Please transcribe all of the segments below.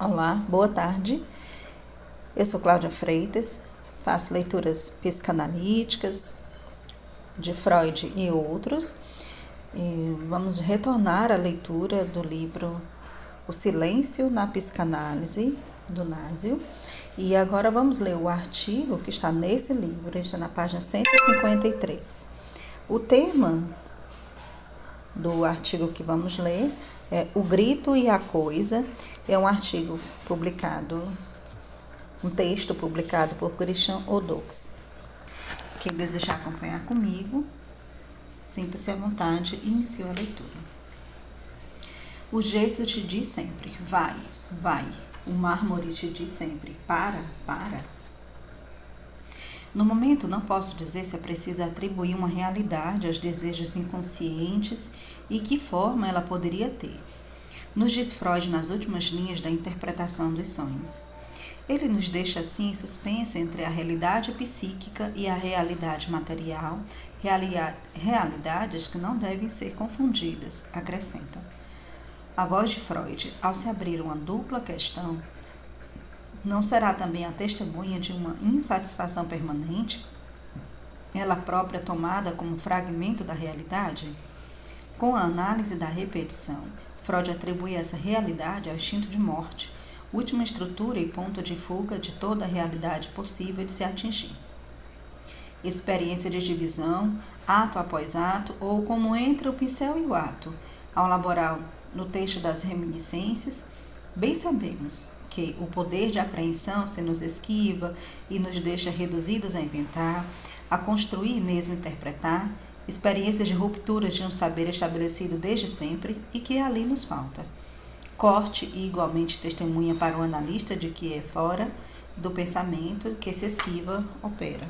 Olá, boa tarde. Eu sou Cláudia Freitas, faço leituras psicanalíticas de Freud e outros. E vamos retornar à leitura do livro O Silêncio na Psicanálise, do Násio. E agora vamos ler o artigo que está nesse livro, está na página 153. O tema do artigo que vamos ler é O Grito e a Coisa. É um artigo publicado, um texto publicado por Christian Odox. Quem desejar acompanhar comigo, sinta-se à vontade e inicie a leitura. O gesso te diz sempre: vai, vai. O mármore te diz sempre: para, para. No momento, não posso dizer se é preciso atribuir uma realidade aos desejos inconscientes e que forma ela poderia ter. Nos diz Freud nas últimas linhas da interpretação dos sonhos. Ele nos deixa assim em suspenso entre a realidade psíquica e a realidade material, realidades que não devem ser confundidas, acrescenta. A voz de Freud, ao se abrir uma dupla questão, não será também a testemunha de uma insatisfação permanente, ela própria tomada como fragmento da realidade? Com a análise da repetição, Freud atribui essa realidade ao instinto de morte, última estrutura e ponto de fuga de toda a realidade possível de se atingir. Experiência de divisão, ato após ato, ou como entre o pincel e o ato, ao laborar no texto das reminiscências, bem sabemos que o poder de apreensão se nos esquiva e nos deixa reduzidos a inventar, a construir e mesmo interpretar, experiências de ruptura de um saber estabelecido desde sempre e que ali nos falta. Corte e igualmente testemunha para o analista de que é fora do pensamento que se esquiva opera.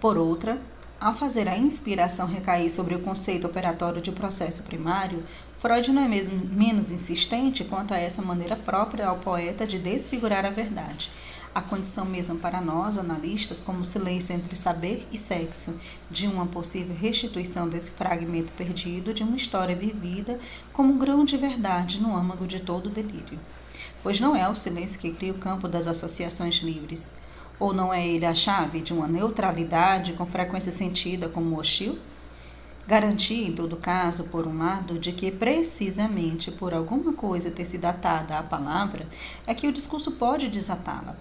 Por outra, ao fazer a inspiração recair sobre o conceito operatório de processo primário, Freud não é mesmo menos insistente quanto a essa maneira própria ao poeta de desfigurar a verdade, a condição mesmo para nós, analistas, como silêncio entre saber e sexo, de uma possível restituição desse fragmento perdido de uma história vivida como um grão de verdade no âmago de todo delírio. Pois não é o silêncio que cria o campo das associações livres, ou não é ele a chave de uma neutralidade com frequência sentida como hostil? Garantia, em todo caso, por um lado, de que precisamente por alguma coisa ter sido atada à palavra, é que o discurso pode desatá-la,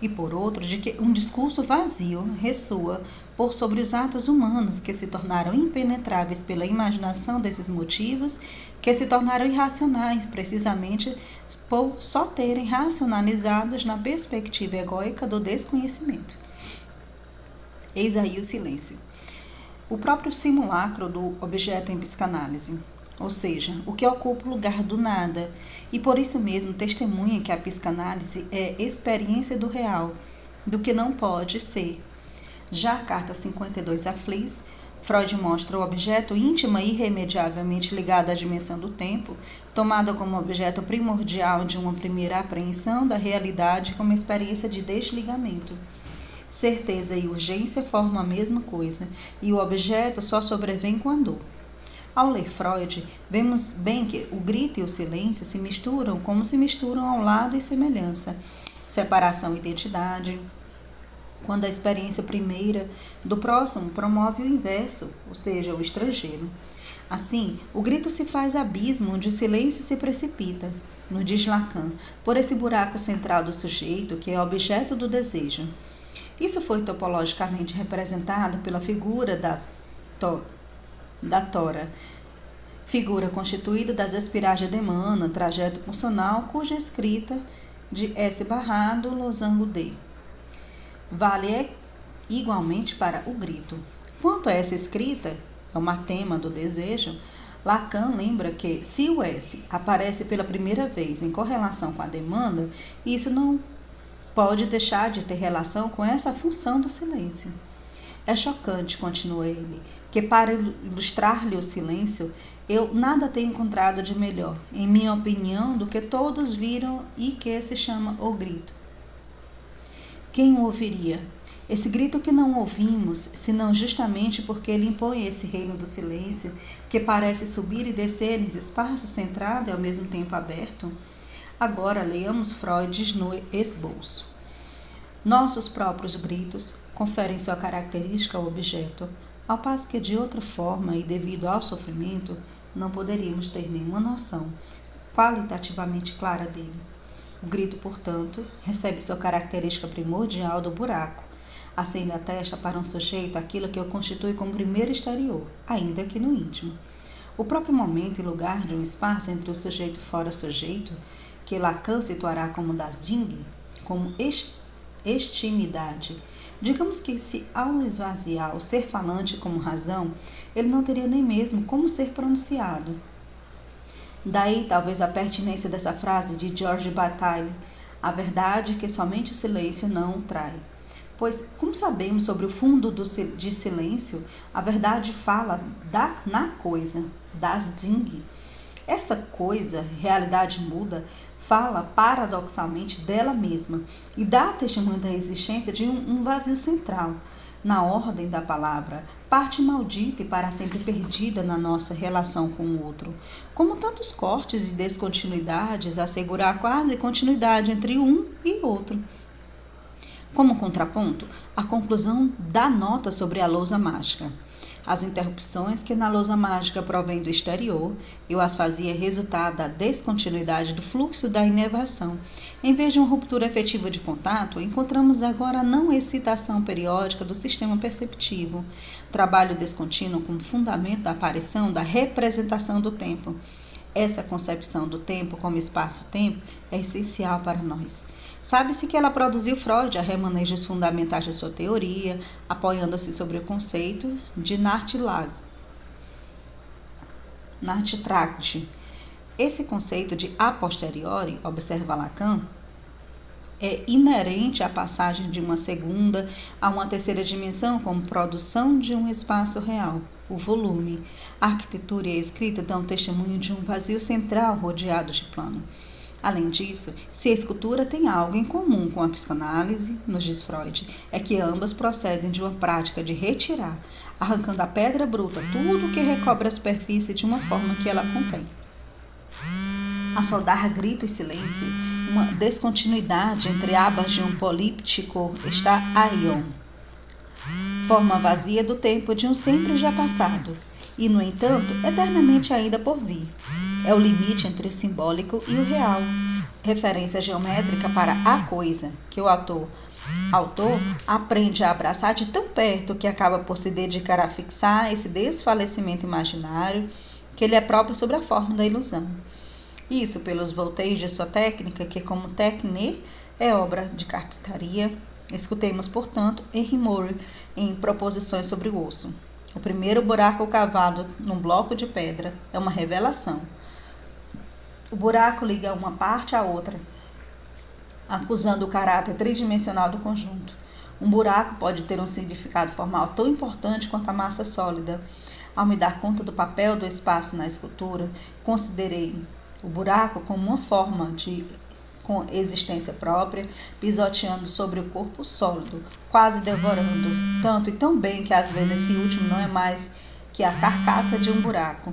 e por outro, de que um discurso vazio ressoa por sobre os atos humanos que se tornaram impenetráveis pela imaginação desses motivos, que se tornaram irracionais precisamente por só terem racionalizados na perspectiva egóica do desconhecimento. Eis aí o silêncio. O próprio simulacro do objeto em psicanálise, ou seja, o que ocupa o lugar do nada, e por isso mesmo testemunha que a psicanálise é experiência do real, do que não pode ser. Já a carta 52 a Fliss, Freud mostra o objeto íntima e irremediavelmente ligado à dimensão do tempo, tomada como objeto primordial de uma primeira apreensão da realidade como experiência de desligamento. Certeza e urgência formam a mesma coisa, e o objeto só sobrevém com a dor. Ao ler Freud, vemos bem que o grito e o silêncio se misturam como se misturam ao lado e semelhança, separação e identidade, quando a experiência primeira do próximo promove o inverso, ou seja, o estrangeiro. Assim, o grito se faz abismo onde o silêncio se precipita, no diz Lacan, por esse buraco central do sujeito que é objeto do desejo. Isso foi topologicamente representado pela figura da to da tora, figura constituída das espirais de Demana, trajeto funcional, cuja escrita de S. Barrado, losango D. Vale igualmente para o grito. Quanto a essa escrita, é uma tema do desejo, Lacan lembra que, se o S aparece pela primeira vez em correlação com a demanda, isso não pode deixar de ter relação com essa função do silêncio. É chocante, continua ele, que para ilustrar-lhe o silêncio, eu nada tenho encontrado de melhor, em minha opinião, do que todos viram e que se chama o grito. Quem o ouviria? Esse grito que não ouvimos, senão justamente porque ele impõe esse reino do silêncio, que parece subir e descer nesse espaço centrado e ao mesmo tempo aberto, Agora leiamos Freud no esboço. Nossos próprios gritos conferem sua característica ao objeto, ao passo que de outra forma e devido ao sofrimento, não poderíamos ter nenhuma noção qualitativamente clara dele. O grito, portanto, recebe sua característica primordial do buraco, acende a testa para um sujeito aquilo que o constitui como primeiro exterior, ainda que no íntimo. O próprio momento e lugar de um espaço entre o sujeito fora sujeito, que Lacan situará como das Ding, como extimidade. Digamos que se ao esvaziar o ser falante como razão, ele não teria nem mesmo como ser pronunciado. Daí talvez a pertinência dessa frase de George Bataille, a verdade que somente o silêncio não trai. Pois, como sabemos sobre o fundo do, de silêncio, a verdade fala da, na coisa, das ding. Essa coisa, realidade muda, fala paradoxalmente dela mesma e dá testemunho da existência de um, um vazio central, na ordem da palavra, parte maldita e para sempre perdida na nossa relação com o outro. Como tantos cortes e descontinuidades, assegurar quase continuidade entre um e outro. Como contraponto, a conclusão da nota sobre a lousa mágica. As interrupções que na lousa mágica provém do exterior, eu as fazia resultado da descontinuidade do fluxo da inervação. Em vez de uma ruptura efetiva de contato, encontramos agora a não excitação periódica do sistema perceptivo, trabalho descontínuo como fundamento da aparição da representação do tempo. Essa concepção do tempo como espaço-tempo é essencial para nós. Sabe-se que ela produziu Freud a remanejos fundamentais de sua teoria, apoiando-se sobre o conceito de Nartlag. Nartitract. Esse conceito de a posteriori, observa Lacan, é inerente à passagem de uma segunda a uma terceira dimensão como produção de um espaço real, o volume. A arquitetura e a escrita dão testemunho de um vazio central rodeado de plano. Além disso, se a escultura tem algo em comum com a psicanálise, nos diz Freud, é que ambas procedem de uma prática de retirar, arrancando a pedra bruta tudo que recobre a superfície de uma forma que ela contém. A soldar grito e silêncio, uma descontinuidade entre abas de um políptico está aion. Forma vazia do tempo de um sempre já passado, e, no entanto, eternamente ainda por vir. É o limite entre o simbólico e o real, referência geométrica para a coisa, que o autor, autor aprende a abraçar de tão perto que acaba por se dedicar a fixar esse desfalecimento imaginário que ele é próprio sobre a forma da ilusão. Isso pelos volteios de sua técnica, que como técnica é obra de carpintaria. Escutemos, portanto, Henry Moore em Proposições sobre o Osso. O primeiro buraco cavado num bloco de pedra é uma revelação. O buraco liga uma parte à outra, acusando o caráter tridimensional do conjunto. Um buraco pode ter um significado formal tão importante quanto a massa sólida. Ao me dar conta do papel do espaço na escultura, considerei o buraco como uma forma de com existência própria, pisoteando sobre o corpo sólido, quase devorando, tanto e tão bem que às vezes esse último não é mais que a carcaça de um buraco.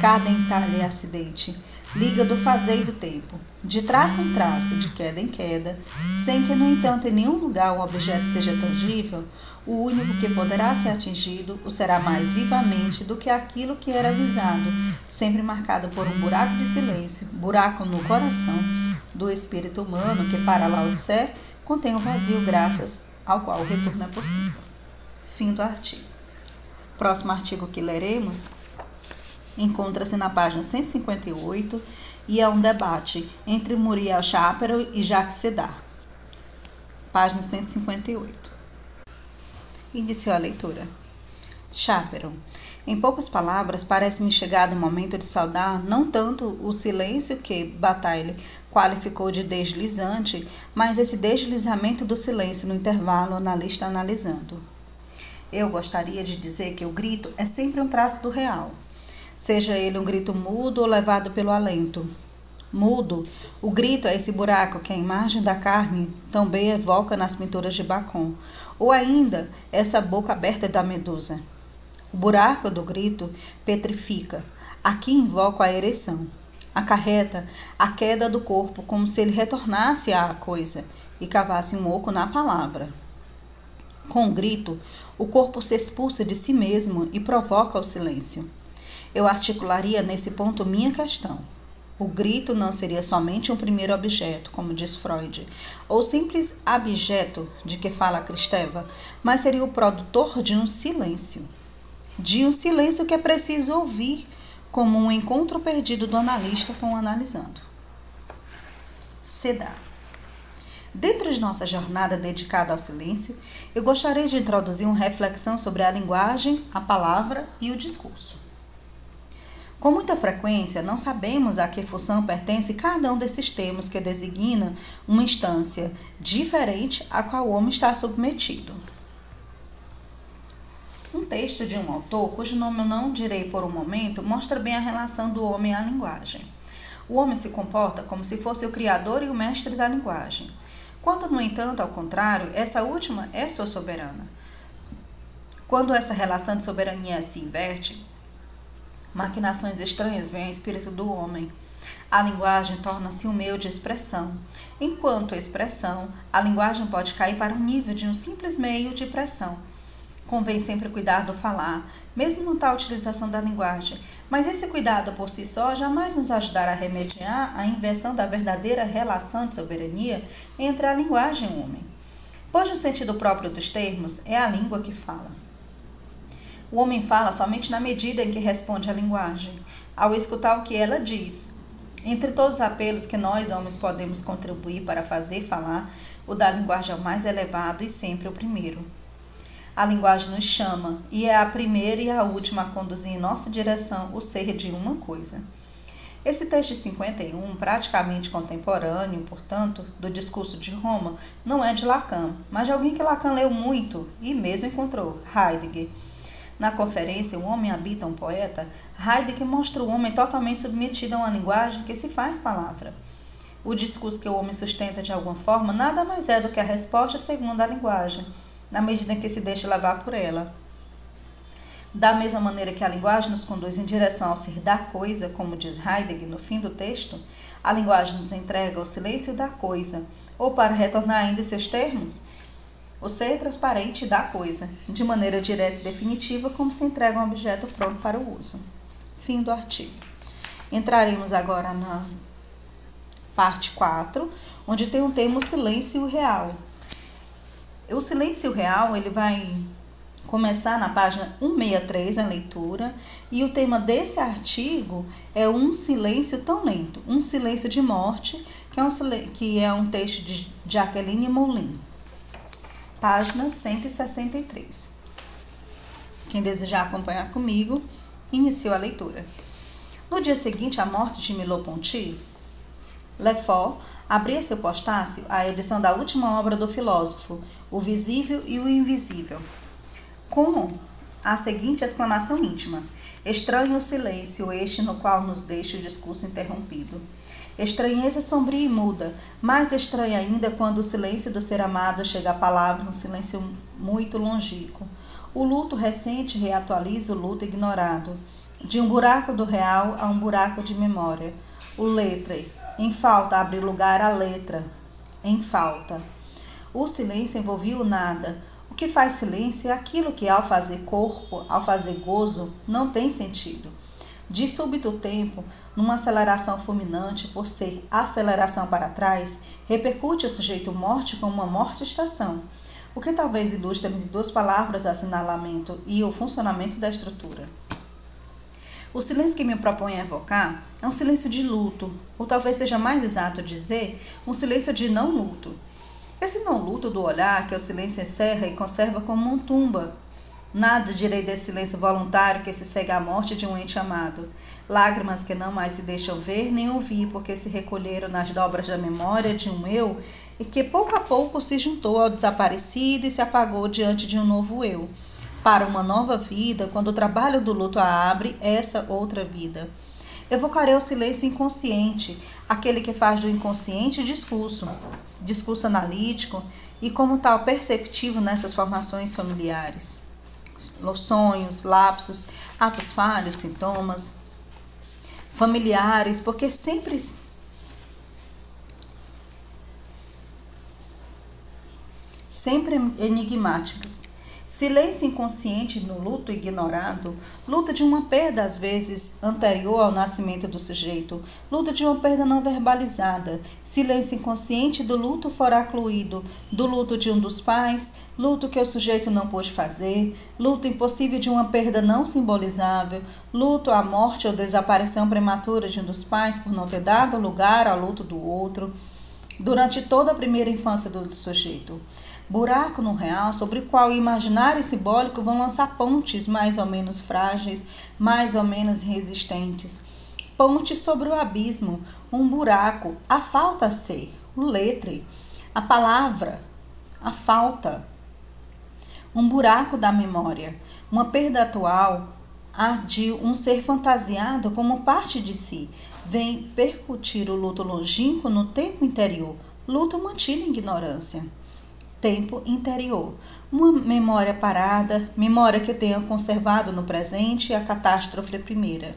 Cada entalhe é acidente, liga do fazer e do tempo, de traço em traço, de queda em queda, sem que, no entanto, em nenhum lugar um objeto seja tangível, o único que poderá ser atingido o será mais vivamente do que aquilo que era avisado, sempre marcado por um buraco de silêncio, buraco no coração do espírito humano que, para Lao Tse, contém o um vazio graças ao qual o retorno é possível. Fim do artigo. Próximo artigo que leremos encontra-se na página 158 e é um debate entre Muriel Chaparro e Jacques Sedar. Página 158. Iniciou a leitura. Chaperon. Em poucas palavras, parece-me chegado o momento de saudar não tanto o silêncio que Bataille qualificou de deslizante, mas esse deslizamento do silêncio no intervalo analista analisando. Eu gostaria de dizer que o grito é sempre um traço do real, seja ele um grito mudo ou levado pelo alento. Mudo, o grito é esse buraco que a imagem da carne também evoca nas pinturas de Bacon, ou ainda essa boca aberta da medusa. O buraco do grito petrifica. Aqui invoco a ereção. Acarreta a queda do corpo como se ele retornasse à coisa e cavasse um oco na palavra. Com um grito, o corpo se expulsa de si mesmo e provoca o silêncio. Eu articularia nesse ponto minha questão. O grito não seria somente um primeiro objeto, como diz Freud, ou simples abjeto de que fala Cristeva, mas seria o produtor de um silêncio. De um silêncio que é preciso ouvir, como um encontro perdido do analista com o analisando. Seda. Dentro de nossa jornada dedicada ao silêncio, eu gostaria de introduzir uma reflexão sobre a linguagem, a palavra e o discurso. Com muita frequência, não sabemos a que função pertence cada um desses termos que designa uma instância diferente a qual o homem está submetido. Um texto de um autor, cujo nome eu não direi por um momento, mostra bem a relação do homem à linguagem. O homem se comporta como se fosse o criador e o mestre da linguagem. Quando, no entanto, ao contrário, essa última é sua soberana. Quando essa relação de soberania se inverte, maquinações estranhas vêm ao espírito do homem. A linguagem torna-se um meio de expressão. Enquanto expressão, a linguagem pode cair para o nível de um simples meio de pressão. Convém sempre cuidar do falar, mesmo no tal utilização da linguagem, mas esse cuidado por si só jamais nos ajudará a remediar a inversão da verdadeira relação de soberania entre a linguagem e o homem. Pois no sentido próprio dos termos, é a língua que fala. O homem fala somente na medida em que responde à linguagem, ao escutar o que ela diz. Entre todos os apelos que nós, homens, podemos contribuir para fazer falar, o da linguagem é o mais elevado e sempre o primeiro. A linguagem nos chama e é a primeira e a última a conduzir em nossa direção o ser de uma coisa. Esse texto de 51, praticamente contemporâneo, portanto, do discurso de Roma, não é de Lacan, mas de alguém que Lacan leu muito e mesmo encontrou, Heidegger. Na conferência O Homem Habita um Poeta, Heidegger mostra o homem totalmente submetido a uma linguagem que se faz palavra. O discurso que o homem sustenta de alguma forma nada mais é do que a resposta segundo a linguagem, na medida em que se deixa levar por ela. Da mesma maneira que a linguagem nos conduz em direção ao ser da coisa, como diz Heidegger no fim do texto, a linguagem nos entrega o silêncio da coisa, ou para retornar ainda em seus termos, o ser transparente da coisa, de maneira direta e definitiva, como se entrega um objeto pronto para o uso. Fim do artigo. Entraremos agora na parte 4, onde tem o termo silêncio real, o silêncio real ele vai começar na página 163 a leitura e o tema desse artigo é um silêncio tão lento, um silêncio de morte, que é um, que é um texto de Jacqueline Moulin, página 163. Quem desejar acompanhar comigo, iniciou a leitura. No dia seguinte à morte de Merleau-Ponty, Lefort abria seu postácio a edição da última obra do filósofo, O Visível e o Invisível, com a seguinte exclamação íntima: Estranho o silêncio este no qual nos deixa o discurso interrompido. Estranheza sombria e muda, mais estranha ainda quando o silêncio do ser amado chega à palavra, um silêncio muito longínquo. O luto recente reatualiza o luto ignorado, de um buraco do real a um buraco de memória. O letre, em falta abre lugar à letra. Em falta. O silêncio envolvia o nada. O que faz silêncio é aquilo que, ao fazer corpo, ao fazer gozo, não tem sentido. De súbito tempo, numa aceleração fulminante, por ser aceleração para trás, repercute o sujeito morte como uma morte-estação, o que talvez ilustre entre duas palavras assinalamento e o funcionamento da estrutura. O silêncio que me propõe evocar é um silêncio de luto, ou talvez seja mais exato dizer, um silêncio de não luto. Esse não luto do olhar que o silêncio encerra e conserva como uma tumba. Nada direi desse silêncio voluntário que se segue à morte de um ente amado. Lágrimas que não mais se deixam ver nem ouvir, porque se recolheram nas dobras da memória de um eu e que pouco a pouco se juntou ao desaparecido e se apagou diante de um novo eu para uma nova vida, quando o trabalho do luto a abre essa outra vida. Evocarei o silêncio inconsciente, aquele que faz do inconsciente discurso, discurso analítico e, como tal, perceptivo nessas formações familiares. Sonhos, lapsos, atos falhos, sintomas. familiares, porque sempre sempre enigmáticas. Silêncio inconsciente no luto ignorado, luto de uma perda às vezes anterior ao nascimento do sujeito, luto de uma perda não verbalizada, silêncio inconsciente do luto foracluído, do luto de um dos pais, luto que o sujeito não pôde fazer, luto impossível de uma perda não simbolizável, luto à morte ou desaparição prematura de um dos pais por não ter dado lugar ao luto do outro, durante toda a primeira infância do sujeito buraco no real sobre o qual o imaginário e simbólico vão lançar pontes mais ou menos frágeis, mais ou menos resistentes. Pontes sobre o abismo, um buraco, a falta ser, o letre, a palavra, a falta. Um buraco da memória, uma perda atual, a de um ser fantasiado como parte de si, vem percutir o luto longínquo no tempo interior, luto mantido em ignorância tempo interior. Uma memória parada, memória que tenha conservado no presente a catástrofe primeira.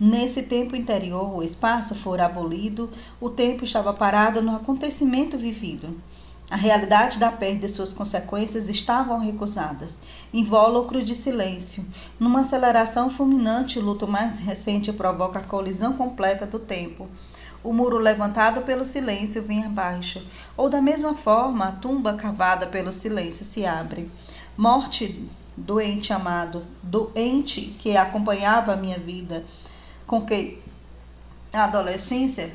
Nesse tempo interior, o espaço fora abolido, o tempo estava parado no acontecimento vivido. A realidade da perda e suas consequências estavam recusadas, invólucro de silêncio. Numa aceleração fulminante, o luto mais recente provoca a colisão completa do tempo o muro levantado pelo silêncio vem abaixo, ou da mesma forma a tumba cavada pelo silêncio se abre. Morte, doente amado, doente que acompanhava a minha vida, com que a adolescência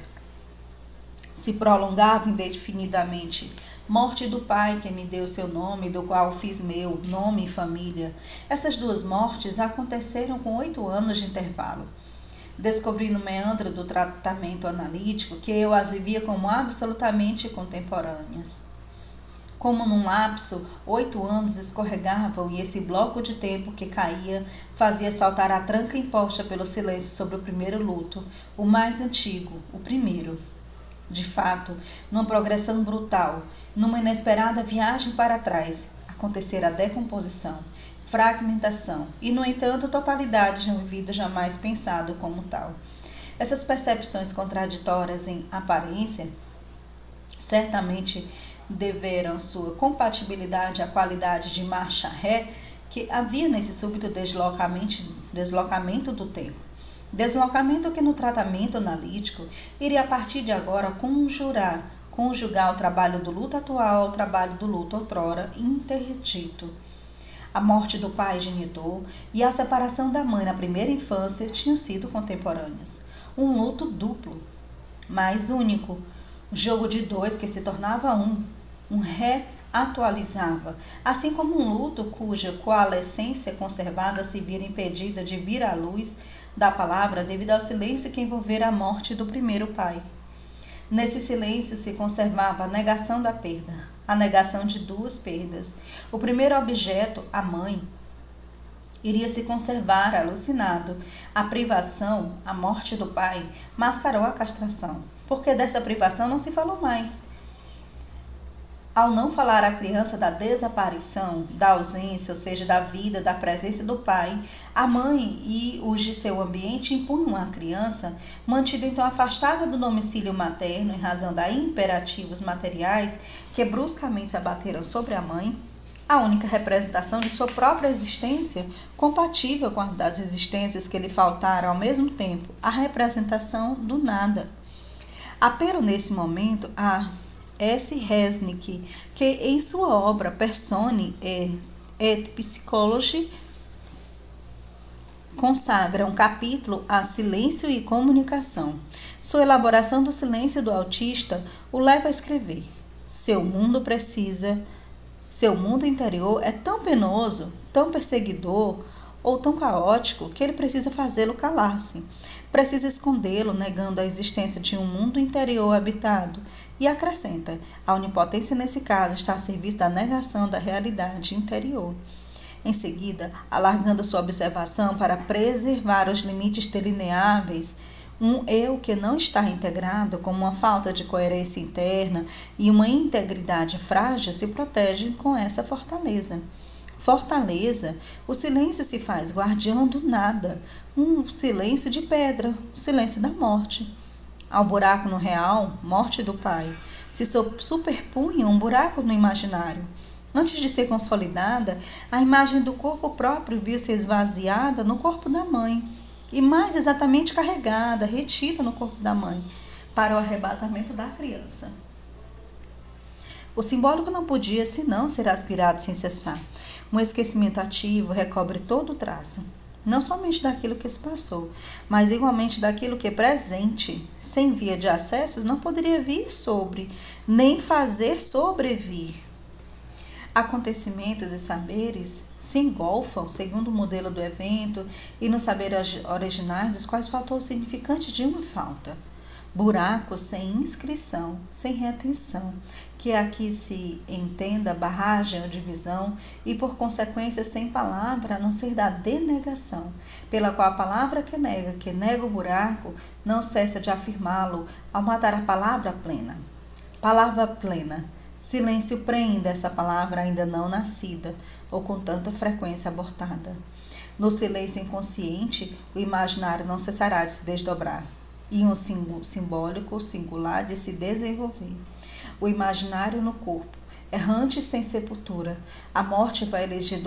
se prolongava indefinidamente. Morte do pai que me deu seu nome, do qual fiz meu nome e família. Essas duas mortes aconteceram com oito anos de intervalo descobri no meandro do tratamento analítico que eu as vivia como absolutamente contemporâneas. Como num lapso, oito anos escorregavam e esse bloco de tempo que caía fazia saltar a tranca imposta pelo silêncio sobre o primeiro luto, o mais antigo, o primeiro. De fato, numa progressão brutal, numa inesperada viagem para trás, acontecera a decomposição fragmentação e, no entanto, totalidade de um vida jamais pensado como tal. Essas percepções contraditórias em aparência certamente deveram sua compatibilidade à qualidade de marcha ré que havia nesse súbito deslocamento, deslocamento do tempo. Deslocamento que no tratamento analítico iria a partir de agora conjurar, conjugar o trabalho do luto atual ao trabalho do luto outrora interdito a morte do pai genitor e a separação da mãe na primeira infância tinham sido contemporâneas. Um luto duplo, mas único, um jogo de dois que se tornava um, um reatualizava, assim como um luto cuja coalescência conservada se vira impedida de vir à luz da palavra devido ao silêncio que envolvera a morte do primeiro pai. Nesse silêncio se conservava a negação da perda, a negação de duas perdas. O primeiro objeto, a mãe, iria se conservar alucinado. A privação, a morte do pai, mascarou a castração, porque dessa privação não se falou mais. Ao não falar à criança da desaparição, da ausência, ou seja, da vida, da presença do pai, a mãe e os de seu ambiente impunham à criança, mantida então afastada do domicílio materno em razão da imperativos materiais que bruscamente se abateram sobre a mãe, a única representação de sua própria existência, compatível com a das existências que lhe faltaram ao mesmo tempo, a representação do nada. Apelo nesse momento a S. Resnick, que em sua obra Persone et Psychology consagra um capítulo a silêncio e comunicação. Sua elaboração do silêncio do autista o leva a escrever: Seu mundo precisa, seu mundo interior é tão penoso, tão perseguidor, ou tão caótico que ele precisa fazê-lo calar-se. Precisa escondê-lo, negando a existência de um mundo interior habitado. E acrescenta: a onipotência nesse caso está a serviço da negação da realidade interior. Em seguida, alargando sua observação para preservar os limites delineáveis, um eu que não está integrado, como uma falta de coerência interna e uma integridade frágil, se protege com essa fortaleza fortaleza, o silêncio se faz guardião do nada, um silêncio de pedra, o silêncio da morte. Ao buraco no real, morte do pai, se superpunha um buraco no imaginário. Antes de ser consolidada, a imagem do corpo próprio viu-se esvaziada no corpo da mãe, e mais exatamente carregada, retida no corpo da mãe, para o arrebatamento da criança. O simbólico não podia senão ser aspirado sem cessar. Um esquecimento ativo recobre todo o traço, não somente daquilo que se passou, mas igualmente daquilo que é presente. Sem via de acessos, não poderia vir sobre, nem fazer sobrevir acontecimentos e saberes se engolfam segundo o modelo do evento e nos saberes originais dos quais faltou o significante de uma falta. Buracos sem inscrição, sem retenção, que aqui se entenda barragem ou divisão, e por consequência sem palavra, a não ser da denegação, pela qual a palavra que nega, que nega o buraco, não cessa de afirmá-lo ao matar a palavra plena. Palavra plena Silêncio prende essa palavra ainda não nascida ou com tanta frequência abortada. No silêncio inconsciente, o imaginário não cessará de se desdobrar e um simbólico singular de se desenvolver. O imaginário no corpo, errante sem sepultura, a morte vai eleger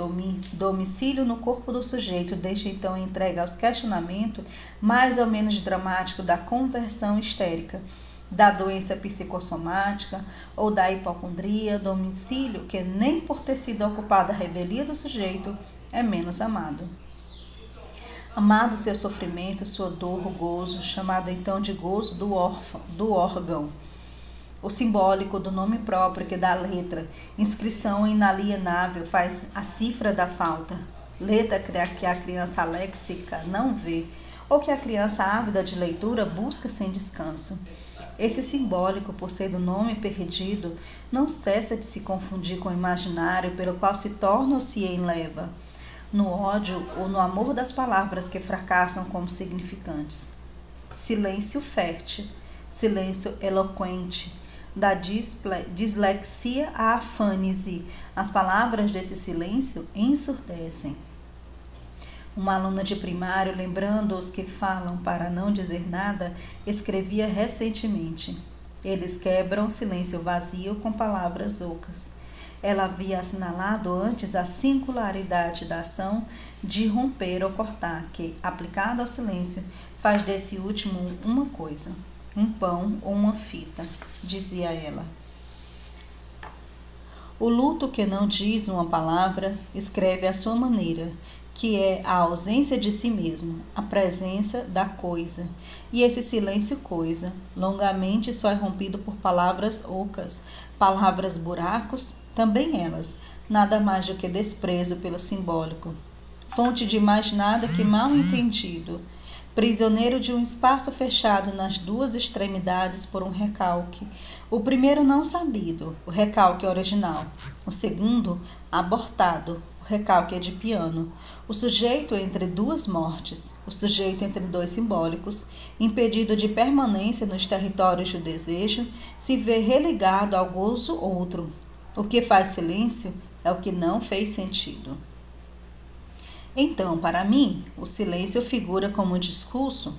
domicílio no corpo do sujeito, desde então entregue aos questionamentos mais ou menos dramático da conversão histérica da doença psicossomática ou da hipocondria, domicílio que nem por ter sido ocupada a rebelia do sujeito é menos amado. Amado seu sofrimento, sua dor, o gozo, chamado então de gozo do órfão, do órgão, o simbólico do nome próprio que dá letra, inscrição inalienável faz a cifra da falta, letra que a criança léxica não vê, ou que a criança ávida de leitura busca sem descanso. Esse simbólico, por ser do nome perdido, não cessa de se confundir com o imaginário pelo qual se torna ou se enleva, no ódio ou no amor das palavras que fracassam como significantes. Silêncio fértil, silêncio eloquente, da dislexia à afânise. As palavras desse silêncio ensurdecem. Uma aluna de primário, lembrando os que falam para não dizer nada, escrevia recentemente: Eles quebram o silêncio vazio com palavras ocas. Ela havia assinalado antes a singularidade da ação de romper ou cortar, que, aplicada ao silêncio, faz desse último uma coisa, um pão ou uma fita, dizia ela. O luto que não diz uma palavra escreve à sua maneira, que é a ausência de si mesmo, a presença da coisa. E esse silêncio coisa, longamente só é rompido por palavras ocas, palavras buracos, também elas, nada mais do que desprezo pelo simbólico. Fonte de mais nada que mal entendido, prisioneiro de um espaço fechado nas duas extremidades por um recalque. O primeiro não sabido, o recalque original. O segundo, abortado, recalque é de piano. O sujeito entre duas mortes, o sujeito entre dois simbólicos, impedido de permanência nos territórios do desejo, se vê religado ao gozo outro. O que faz silêncio é o que não fez sentido. Então, para mim, o silêncio figura como discurso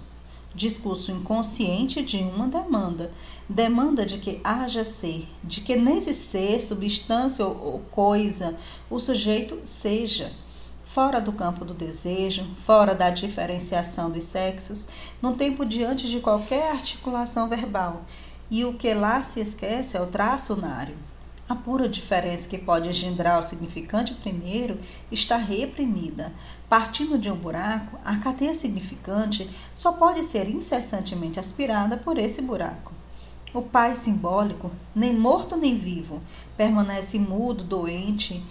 discurso inconsciente de uma demanda. Demanda de que haja ser, de que nesse ser, substância ou coisa, o sujeito seja. Fora do campo do desejo, fora da diferenciação dos sexos, num tempo diante de qualquer articulação verbal. E o que lá se esquece é o traço unário. A pura diferença que pode engendrar o significante primeiro está reprimida. Partindo de um buraco, a cadeia significante só pode ser incessantemente aspirada por esse buraco. O pai simbólico, nem morto nem vivo, permanece mudo, doente,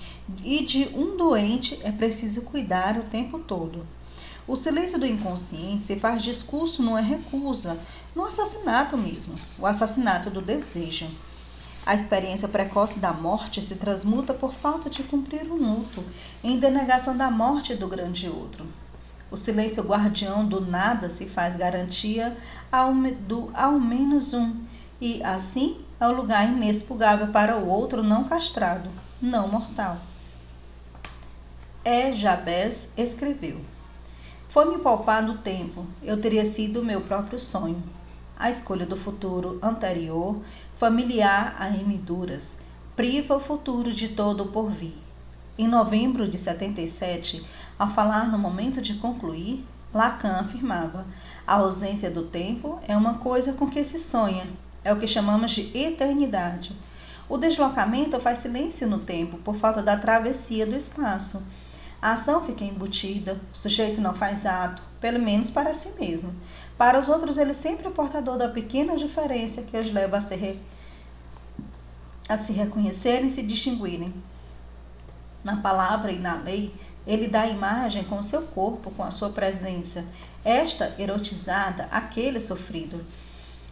e de um doente é preciso cuidar o tempo todo. O silêncio do inconsciente se faz discurso, não é recusa, no assassinato mesmo, o assassinato do desejo. A experiência precoce da morte se transmuta por falta de cumprir o luto, em denegação da morte do grande outro. O silêncio guardião do nada se faz garantia ao, do ao menos um, e assim é o lugar inexpugável para o outro não castrado, não mortal. E. Jabez escreveu: Foi-me poupado o tempo, eu teria sido meu próprio sonho. A escolha do futuro anterior, familiar a emiduras, priva o futuro de todo o porvir. Em novembro de 77, ao falar no momento de concluir, Lacan afirmava: a ausência do tempo é uma coisa com que se sonha, é o que chamamos de eternidade. O deslocamento faz silêncio no tempo por falta da travessia do espaço. A ação fica embutida, o sujeito não faz ato, pelo menos para si mesmo. Para os outros, ele sempre é portador da pequena diferença que os leva a se, re... a se reconhecerem e se distinguirem. Na palavra e na lei, ele dá a imagem com o seu corpo, com a sua presença, esta erotizada, aquele sofrido.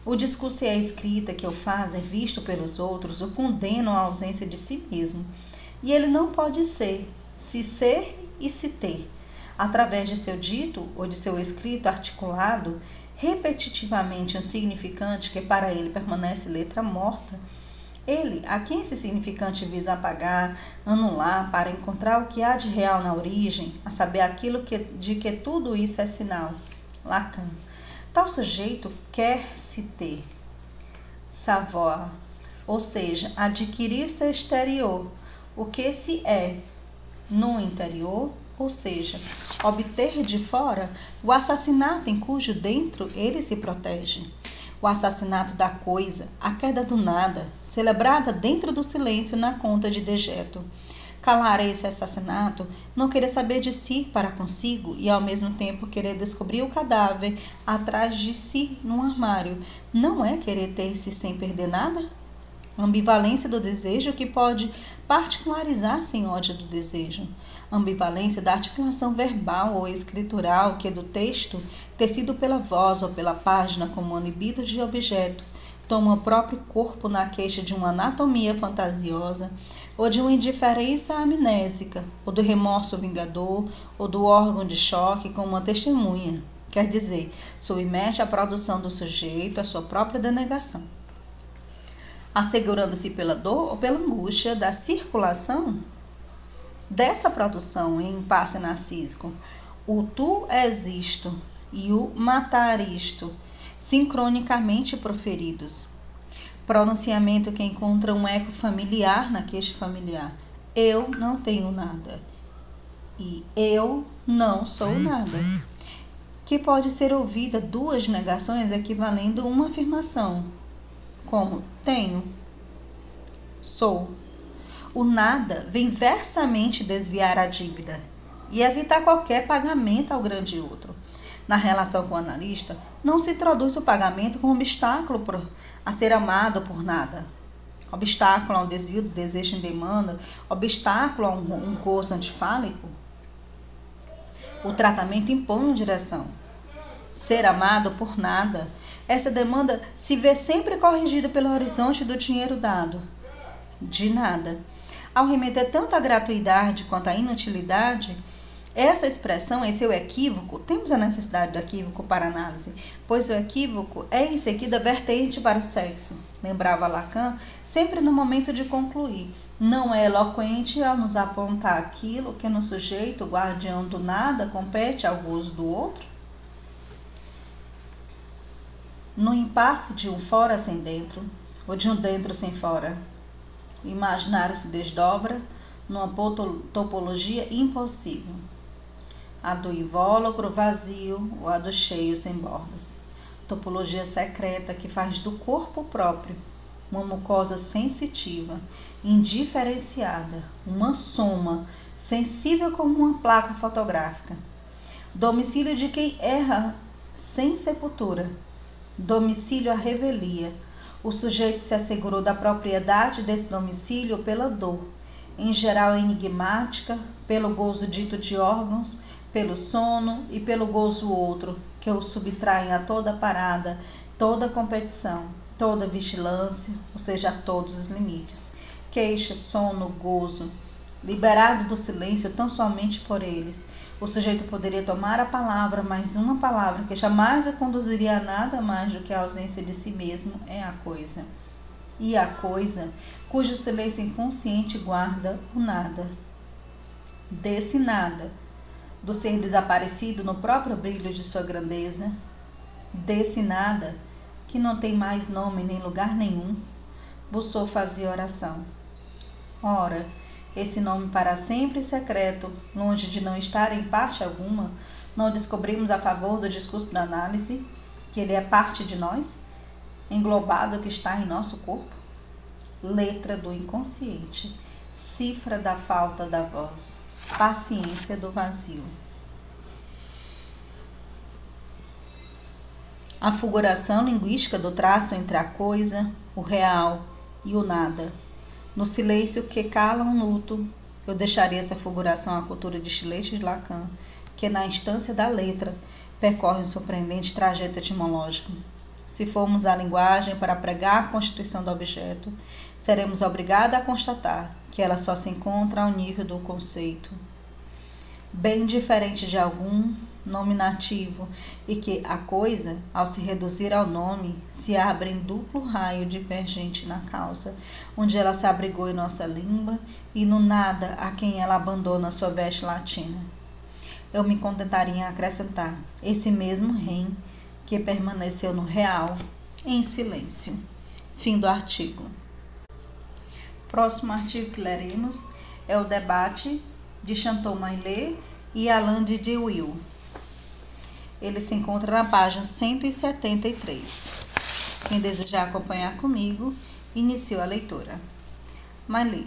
O discurso e a escrita que faço é visto pelos outros o condenam à ausência de si mesmo. E ele não pode ser, se ser e se ter. Através de seu dito ou de seu escrito articulado, repetitivamente um significante que para ele permanece letra morta, ele, a quem esse significante visa apagar, anular, para encontrar o que há de real na origem, a saber aquilo que, de que tudo isso é sinal. Lacan. Tal sujeito quer se ter, savoir, ou seja, adquirir seu exterior, o que se é no interior, ou seja, obter de fora o assassinato em cujo dentro ele se protege. O assassinato da coisa, a queda do nada, celebrada dentro do silêncio na conta de dejeto. Calar esse assassinato, não querer saber de si para consigo e ao mesmo tempo querer descobrir o cadáver atrás de si num armário, não é querer ter-se sem perder nada? Ambivalência do desejo que pode particularizar-se em ódio do desejo. Ambivalência da articulação verbal ou escritural que do texto, tecido pela voz ou pela página como um libido de objeto, toma o próprio corpo na queixa de uma anatomia fantasiosa, ou de uma indiferença amnésica, ou do remorso vingador, ou do órgão de choque como uma testemunha, quer dizer, submete a produção do sujeito à sua própria denegação. Assegurando-se pela dor ou pela angústia da circulação dessa produção em impasse narcísico, o tu és isto e o matar isto, sincronicamente proferidos, pronunciamento que encontra um eco familiar na queixa familiar. Eu não tenho nada. E eu não sou nada. Que pode ser ouvida duas negações equivalendo a uma afirmação, como tenho, sou. O nada vem versamente desviar a dívida e evitar qualquer pagamento ao grande outro. Na relação com o analista, não se traduz o pagamento como obstáculo a ser amado por nada. Obstáculo a um desvio do desejo em demanda, obstáculo a um, um gozo antifálico. O tratamento impõe uma direção. Ser amado por nada. Essa demanda se vê sempre corrigida pelo horizonte do dinheiro dado. De nada. Ao remeter tanto à gratuidade quanto à inutilidade, essa expressão, é o equívoco, temos a necessidade do equívoco para análise, pois o equívoco é em seguida vertente para o sexo, lembrava Lacan, sempre no momento de concluir. Não é eloquente ao nos apontar aquilo que no sujeito, guardião do nada, compete ao gozo do outro? No impasse de um fora sem dentro, ou de um dentro sem fora, o imaginário se desdobra numa topologia impossível a do invólucro vazio ou a do cheio sem bordas. Topologia secreta que faz do corpo próprio uma mucosa sensitiva, indiferenciada, uma soma, sensível como uma placa fotográfica. Domicílio de quem erra sem sepultura. Domicílio à revelia. O sujeito se assegurou da propriedade desse domicílio pela dor, em geral enigmática, pelo gozo dito de órgãos, pelo sono e pelo gozo outro, que o subtraem a toda parada, toda competição, toda vigilância, ou seja, a todos os limites. Queixa, sono, gozo, liberado do silêncio tão somente por eles. O sujeito poderia tomar a palavra, mas uma palavra que jamais o conduziria a nada mais do que a ausência de si mesmo é a coisa. E a coisa, cujo silêncio inconsciente guarda o nada. desse nada, do ser desaparecido no próprio brilho de sua grandeza, desse nada, que não tem mais nome nem lugar nenhum, Bussou fazia oração. Ora, esse nome para sempre secreto, longe de não estar em parte alguma, não descobrimos a favor do discurso da análise que ele é parte de nós, englobado que está em nosso corpo? Letra do inconsciente, cifra da falta da voz, paciência do vazio. a fulguração linguística do traço entre a coisa, o real e o nada. No silêncio que cala um luto, eu deixaria essa fulguração à cultura de Chilete de Lacan, que na instância da letra percorre um surpreendente trajeto etimológico. Se formos à linguagem para pregar a constituição do objeto, seremos obrigados a constatar que ela só se encontra ao nível do conceito. Bem diferente de algum nominativo e que a coisa, ao se reduzir ao nome, se abre em duplo raio divergente na causa, onde ela se abrigou em nossa língua e no nada a quem ela abandona sua veste latina. Eu me contentaria em acrescentar esse mesmo rei que permaneceu no real em silêncio. Fim do artigo. Próximo artigo que leremos é o debate de Chantal Maillet e Alain de Dewey ele se encontra na página 173. Quem desejar acompanhar comigo, inicio a leitura. Mali.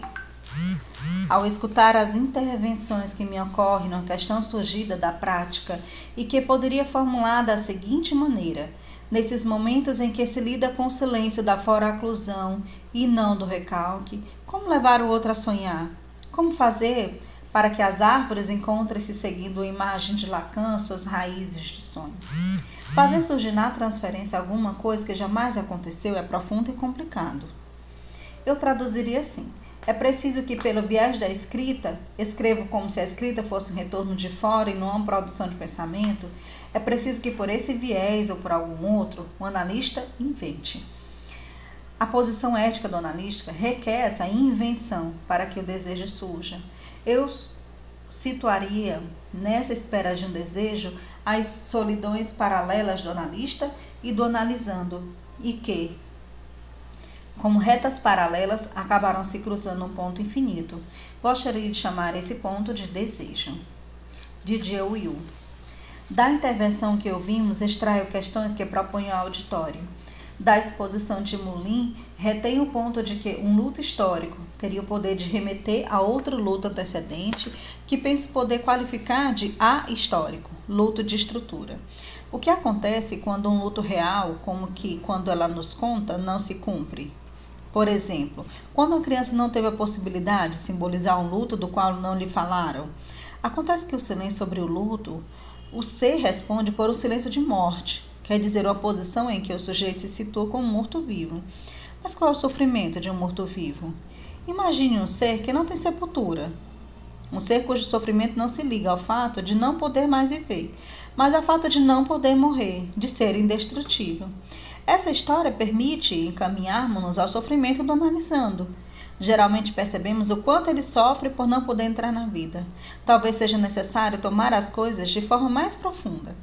Ao escutar as intervenções que me ocorrem numa questão surgida da prática e que poderia formular da seguinte maneira: nesses momentos em que se lida com o silêncio da fora-aclusão e não do recalque, como levar o outro a sonhar? Como fazer para que as árvores encontrem-se seguindo a imagem de Lacan, suas raízes de sonho. Fazer surgir na transferência alguma coisa que jamais aconteceu é profundo e complicado. Eu traduziria assim: é preciso que, pelo viés da escrita, escrevo como se a escrita fosse um retorno de fora e não uma produção de pensamento. É preciso que, por esse viés ou por algum outro, o analista invente. A posição ética do analística requer essa invenção para que o desejo surja. Eu situaria nessa espera de um desejo as solidões paralelas do analista e do analisando, e que, como retas paralelas, acabaram se cruzando num ponto infinito. Gostaria de chamar esse ponto de desejo. Didier Will. Da intervenção que ouvimos, extraio questões que proponho ao auditório da exposição de Moulin retém o ponto de que um luto histórico teria o poder de remeter a outro luto antecedente, que penso poder qualificar de ahistórico, luto de estrutura. O que acontece quando um luto real, como que quando ela nos conta, não se cumpre? Por exemplo, quando a criança não teve a possibilidade de simbolizar um luto do qual não lhe falaram, acontece que o silêncio sobre o luto, o ser responde por um silêncio de morte, quer dizer uma posição em que o sujeito se situa como morto-vivo. Mas qual é o sofrimento de um morto-vivo? Imagine um ser que não tem sepultura. Um ser cujo sofrimento não se liga ao fato de não poder mais viver, mas ao fato de não poder morrer, de ser indestrutível. Essa história permite encaminharmos-nos ao sofrimento do analisando, Geralmente percebemos o quanto ele sofre por não poder entrar na vida. Talvez seja necessário tomar as coisas de forma mais profunda,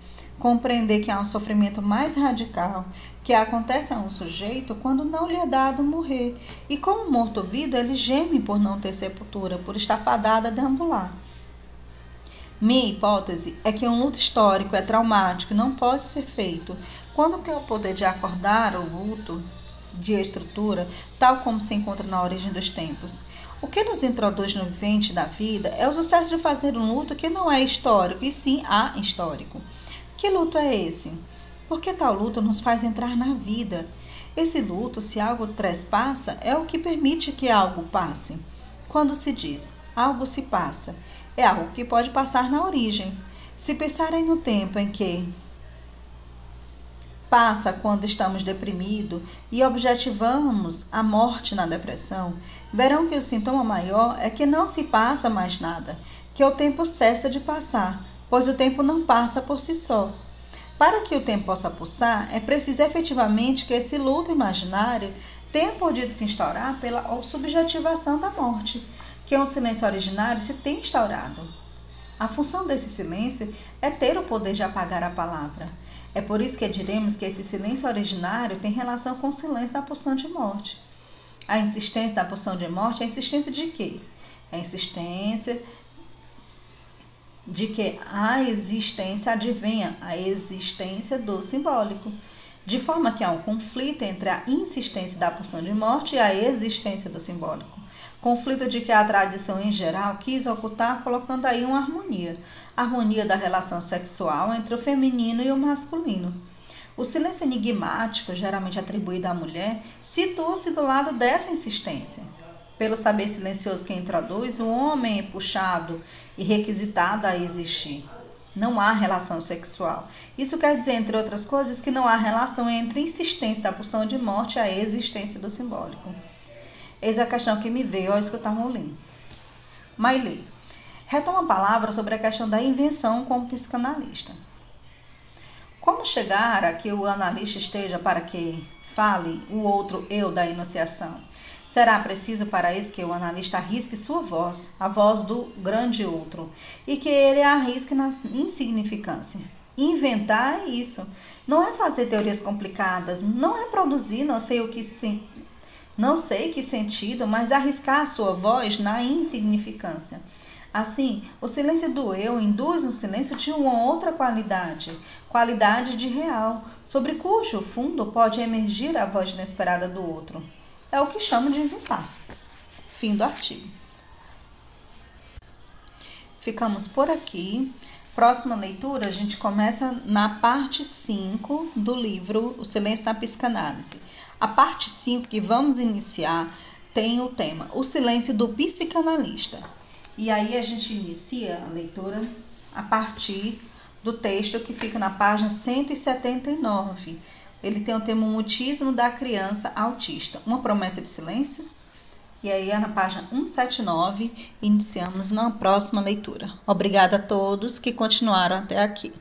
compreender que há um sofrimento mais radical que acontece a um sujeito quando não lhe é dado morrer, e como morto-vida ele geme por não ter sepultura, por estar fadada a deambular. Minha hipótese é que um luto histórico é traumático e não pode ser feito. Quando tem o poder de acordar o luto, de estrutura, tal como se encontra na origem dos tempos. O que nos introduz no vivente da vida é o sucesso de fazer um luto que não é histórico, e sim ahistórico. Que luto é esse? Porque tal luto nos faz entrar na vida. Esse luto, se algo trespassa, é o que permite que algo passe. Quando se diz algo se passa, é algo que pode passar na origem. Se pensarem no tempo em que passa quando estamos deprimidos e objetivamos a morte na depressão, verão que o sintoma maior é que não se passa mais nada, que o tempo cessa de passar, pois o tempo não passa por si só. Para que o tempo possa pulsar, é preciso efetivamente que esse luto imaginário tenha podido se instaurar pela subjetivação da morte, que um silêncio originário se tem instaurado. A função desse silêncio é ter o poder de apagar a palavra. É por isso que diremos que esse silêncio originário tem relação com o silêncio da pulsão de morte. A insistência da pulsão de morte é a insistência de quê? É a insistência de que a existência advenha a existência do simbólico, de forma que há um conflito entre a insistência da pulsão de morte e a existência do simbólico. Conflito de que a tradição em geral quis ocultar, colocando aí uma harmonia, harmonia da relação sexual entre o feminino e o masculino. O silêncio enigmático, geralmente atribuído à mulher, situa-se do lado dessa insistência. Pelo saber silencioso que introduz, o homem é puxado e requisitado a existir. Não há relação sexual. Isso quer dizer, entre outras coisas, que não há relação entre a insistência da pulsão de morte e a existência do simbólico. Eis a questão que me veio ao escutar Moulin. Mailê. Retoma a palavra sobre a questão da invenção como psicanalista. Como chegar a que o analista esteja para que fale o outro eu da enunciação? Será preciso para isso que o analista arrisque sua voz, a voz do grande outro, e que ele a arrisque na insignificância. Inventar é isso. Não é fazer teorias complicadas, não é produzir não sei o que se... não sei que sentido, mas arriscar a sua voz na insignificância. Assim, o silêncio do eu induz um silêncio de uma outra qualidade, qualidade de real, sobre cujo fundo pode emergir a voz inesperada do outro é o que chamo de inventar. Fim do artigo. Ficamos por aqui. Próxima leitura, a gente começa na parte 5 do livro O Silêncio na Psicanálise. A parte 5 que vamos iniciar tem o tema O Silêncio do Psicanalista. E aí a gente inicia a leitura a partir do texto que fica na página 179 ele tem o tema mutismo da criança autista, uma promessa de silêncio. E aí é na página 179, iniciamos na próxima leitura. Obrigada a todos que continuaram até aqui.